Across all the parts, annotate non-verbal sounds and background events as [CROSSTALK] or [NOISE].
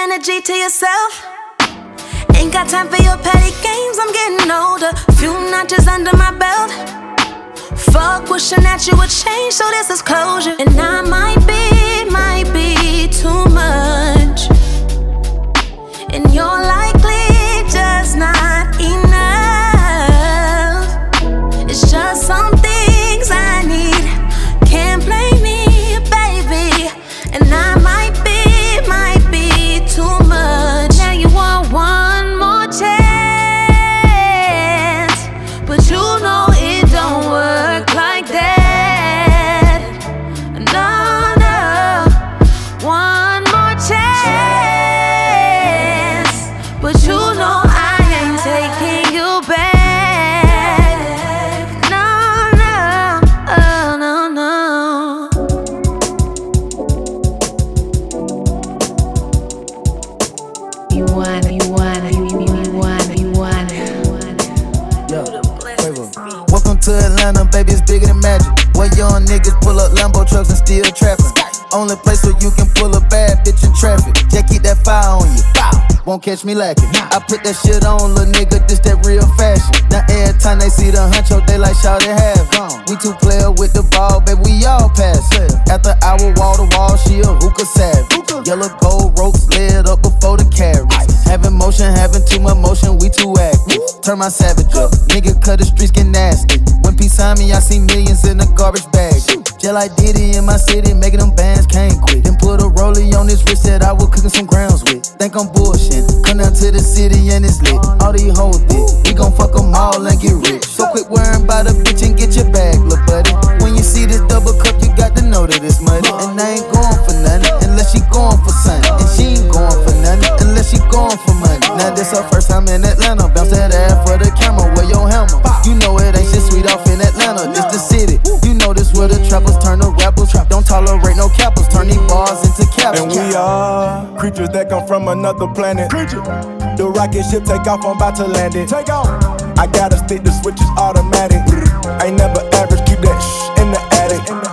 energy to yourself. Ain't got time for your petty games, I'm getting older. Few notches under my belt. Fuck wishing that you would change, so this is closure. And I might be, might be too much. To Atlanta, baby, it's bigger than magic. Where young niggas pull up Lambo trucks and steal traffic. Only place where you can pull a bad bitch in traffic. Yeah, keep that fire on you. Bow. Won't catch me lacking. I put that shit on, little nigga, this that real fashion. Now every time they see the huncho, they like shout it have. We two player with the ball, baby, we all pass. After hour, wall to wall, she a hookah savage. Yellow gold ropes lit up before the carriage. Having motion, having too much motion, we too active. Turn my savage up, nigga, cut the streets get nasty. When peace on me, I see millions in a garbage bag. Just like Diddy in my city, making them bands can't quit. Then put a rollie on this wrist that I was cooking some grounds with. Think I'm bullshit. Come down to the city and it's lit. All these hoes thick. We gon' fuck them all and get rich. So quit worrying about a bitch and get your bag, lil' buddy. When you see this double cup, you got to know that it's money. And I ain't going for nothing unless she going for something. And she ain't going for nothing unless she going for money. Now this her first time in Atlanta. Tolerate no cappers. Turn these bars into caps. And we are creatures that come from another planet. The rocket ship take off, I'm about to land it. Take off. I gotta stick, the switch is automatic. Ain't never average, keep that shh in the attic.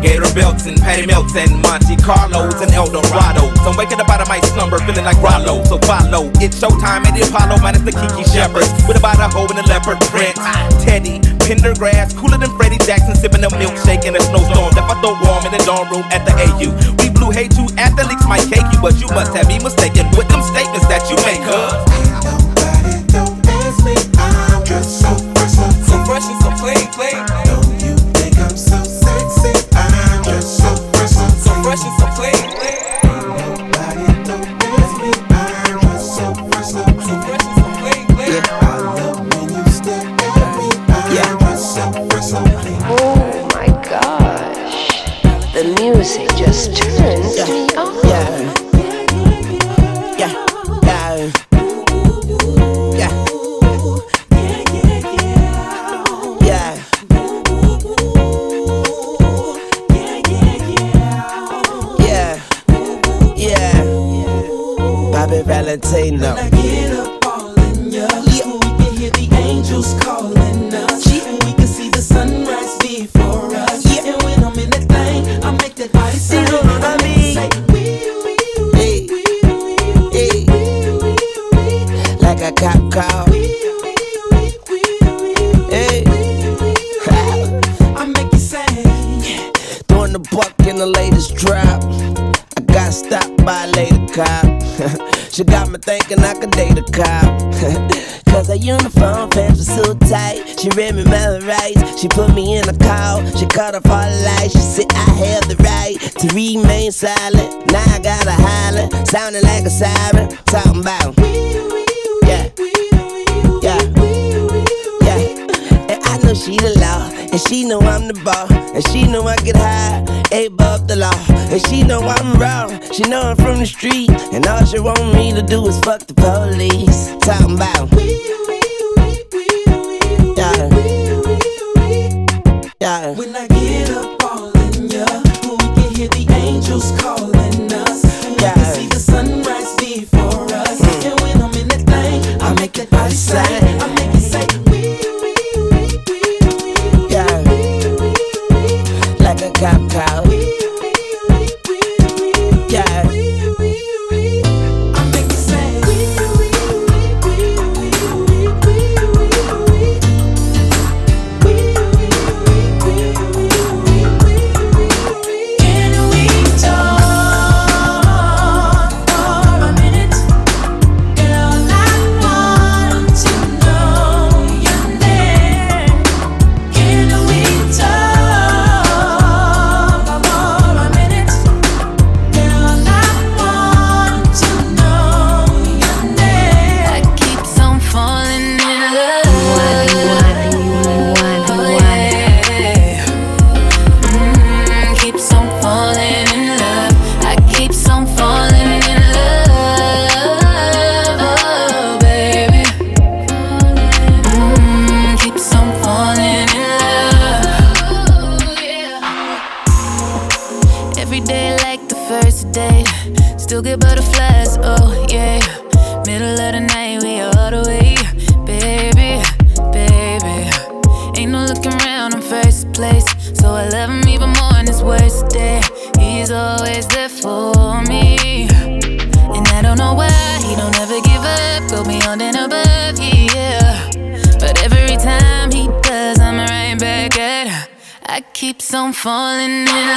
Gator belts and Patty Melts and Monte Carlos and Eldorados. I'm waking up out of my slumber feeling like Rollo. So follow, it's showtime at the Apollo minus the Kiki Shepard. With about a hoe and a leopard print. Teddy, Pendergrass, cooler than Freddie Jackson, sipping a milkshake in a snowstorm. Left I throw warm in the dorm room at the AU. We blew hate you athletes might cake you, but you must have me mistaken with them statements that you make, huh? Thinking I could date a cop. [LAUGHS] Cause her uniform pants were so tight. She read me my rights. She put me in a call. She cut off all the lights. She said I have the right to remain silent. Now I gotta holler, sounding like a siren. Talking about, yeah, yeah, yeah. And I know she the law, and she know I'm the ball, and she know I get high, above the law, and she know I'm raw. She know I'm from the street, and all she want me to do is fuck the police. Talking about, yeah, Yeah. When I get up all in ya, we can hear the angels calling us. And we can see the sunrise before us. Mm. And when I'm in that thing, I make that body say,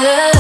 love.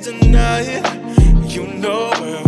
Tonight, you know where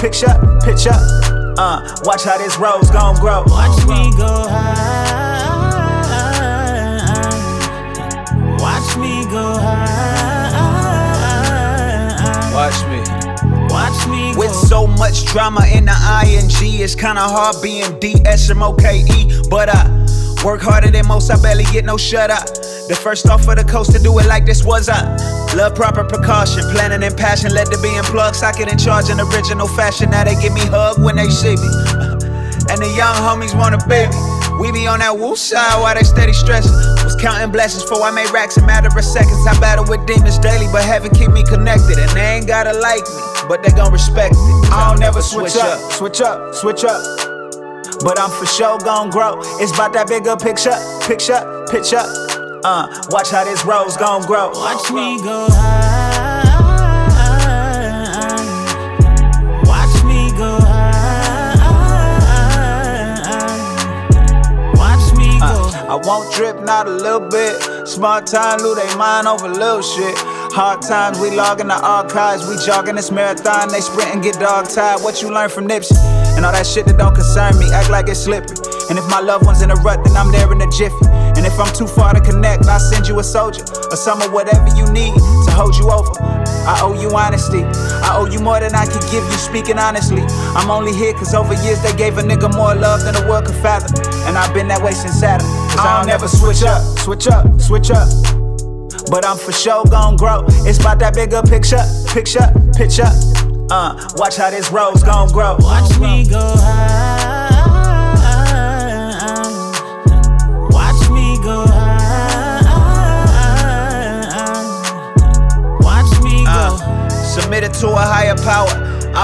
picture, picture. Uh, watch how this rose gon' grow. Watch me go high. Watch me go high. Watch me. Watch me With so much drama in the ing, it's kinda hard being D-S-M-O-K-E. But I work harder than most, I barely get no shut up. The first off of the coast to do it like this was I. Love proper precaution, planning and passion led to being plugged, socket in charge in original fashion. Now they give me hug when they see me. [LAUGHS] And the young homies want a baby. We be on that woo side while they steady stressing. Was counting blessings before I made racks in matter of seconds. I battle with demons daily, but heaven keep me connected. And they ain't gotta like me, but they gon' respect me. I don't never switch up, switch up, switch up. But I'm for sure gon' grow. It's about that bigger picture, picture, picture. Uh, watch how this rose gon' grow. Watch me go high. Watch me go high. Watch me go. I won't drip, not a little bit. Smart time, lose they mind over little shit. Hard times, we log in the archives. We jogging this marathon, they sprint and get dog tired. What you learn from Nipsey? And all that shit that don't concern me, act like it's slippery. And if my loved one's in a rut, then I'm there in a jiffy. And if I'm too far to connect, I'll send you a soldier or some of whatever you need to hold you over. I owe you honesty. I owe you more than I could give you, speaking honestly. I'm only here cause over years they gave a nigga more love than the world could fathom. And I've been that way since Adam. Cause I don't never switch up, switch up, switch up. But I'm for sure gon' grow. It's about that bigger picture, picture, picture. Uh, watch how this rose gon' grow. Watch me go high.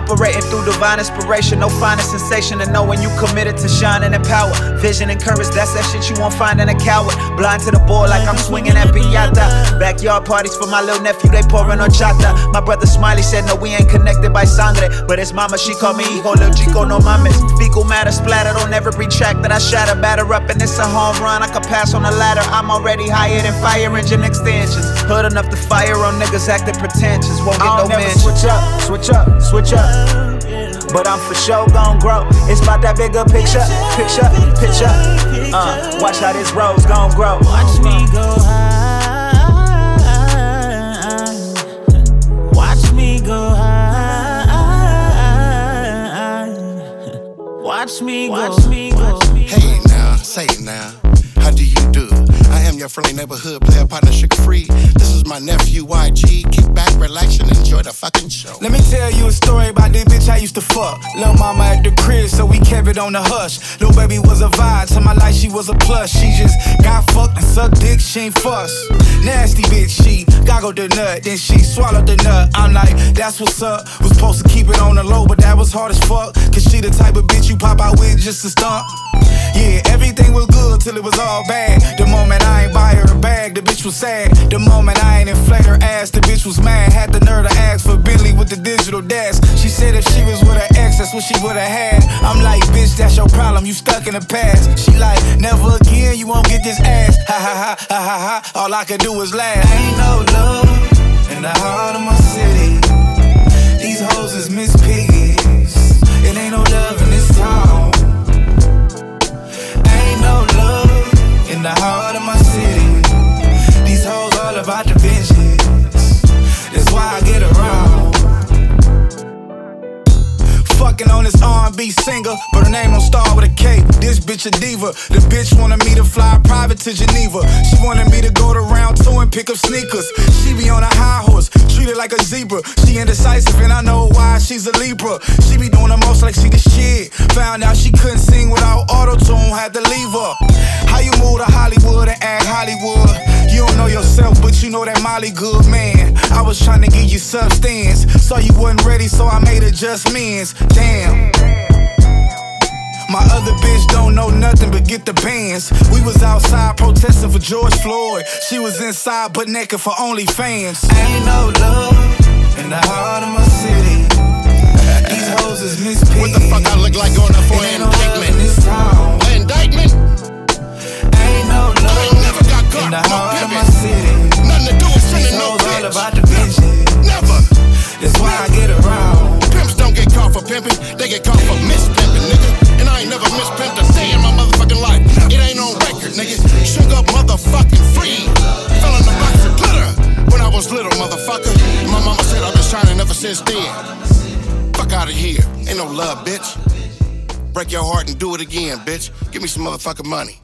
Operating through divine inspiration, no finer sensation than knowing you committed to shining in power. Vision and courage, that's that shit you won't find in a coward. Blind to the ball like I'm swinging at piñata. Backyard parties for my little nephew, they pouring on chata. My brother Smiley said, No, we ain't connected by sangre. But his mama, she called me hijo, lil chico, no mames. Fecal matter splattered on every track that I shatter. Batter up, and it's a home run. I could pass on the ladder. I'm already higher than fire engine extensions. Hood enough to fire on niggas acting pretentious. Won't get no mention. Switch up, switch up, switch up. But I'm for sure gon' grow. It's about that bigger picture, picture, picture. Uh, watch how this rose gon' grow. Watch me go high. Watch me go high. Watch me go. Watch me go. Hey now, say it now. I am your friendly neighborhood player partner, sugar free. This is my nephew YG. Kick back, relax, and enjoy the fucking show. Let me tell you a story about this bitch I used to fuck. Lil' mama at the crib, so we kept it on the hush. Lil' baby was a vibe, to my life she was a plus. She just got fucked and sucked dick, she ain't fuss. Nasty bitch, she goggled the nut, then she swallowed the nut. I'm like, that's what's up. Was supposed to keep it on the low, but that was hard as fuck. Cause she the type of bitch you pop out with just to stunt. Yeah, everything was good till it was all bad. The moment I ain't buy her a bag, the bitch was sad. The moment I ain't inflate her ass, the bitch was mad. Had the nerve to ask for Bentley with the digital dash. She said if she was with her ex, that's what she would've had. I'm like, bitch, that's your problem. You stuck in the past. She like, never again, you won't get this ass. Ha ha ha ha ha ha. All I could do was laugh. Ain't no love in the heart of my city. These hoes is Miss Piggies. It ain't no love in this town. The heart Fucking on this R&B singer, but her name don't start with a K. This bitch a diva. The bitch wanted me to fly private to Geneva. She wanted me to go to round two and pick up sneakers. She be on a high horse, treated like a zebra. She indecisive and I know why she's a Libra. She be doing the most like she the shit. Found out she couldn't sing without auto tune, had to leave her. How you move to Hollywood and act Hollywood? You don't know yourself, but you know that Molly good man. I was trying to give you substance, saw you wasn't ready, so I made adjustments. Damn. My other bitch don't know nothing but get the bands. We was outside protesting for George Floyd. She was inside but naked for OnlyFans. Ain't no love in the heart of my city. These hoes is Miss What the fuck I look like going up for It ain't an no it again, bitch. Give me some motherfucking money.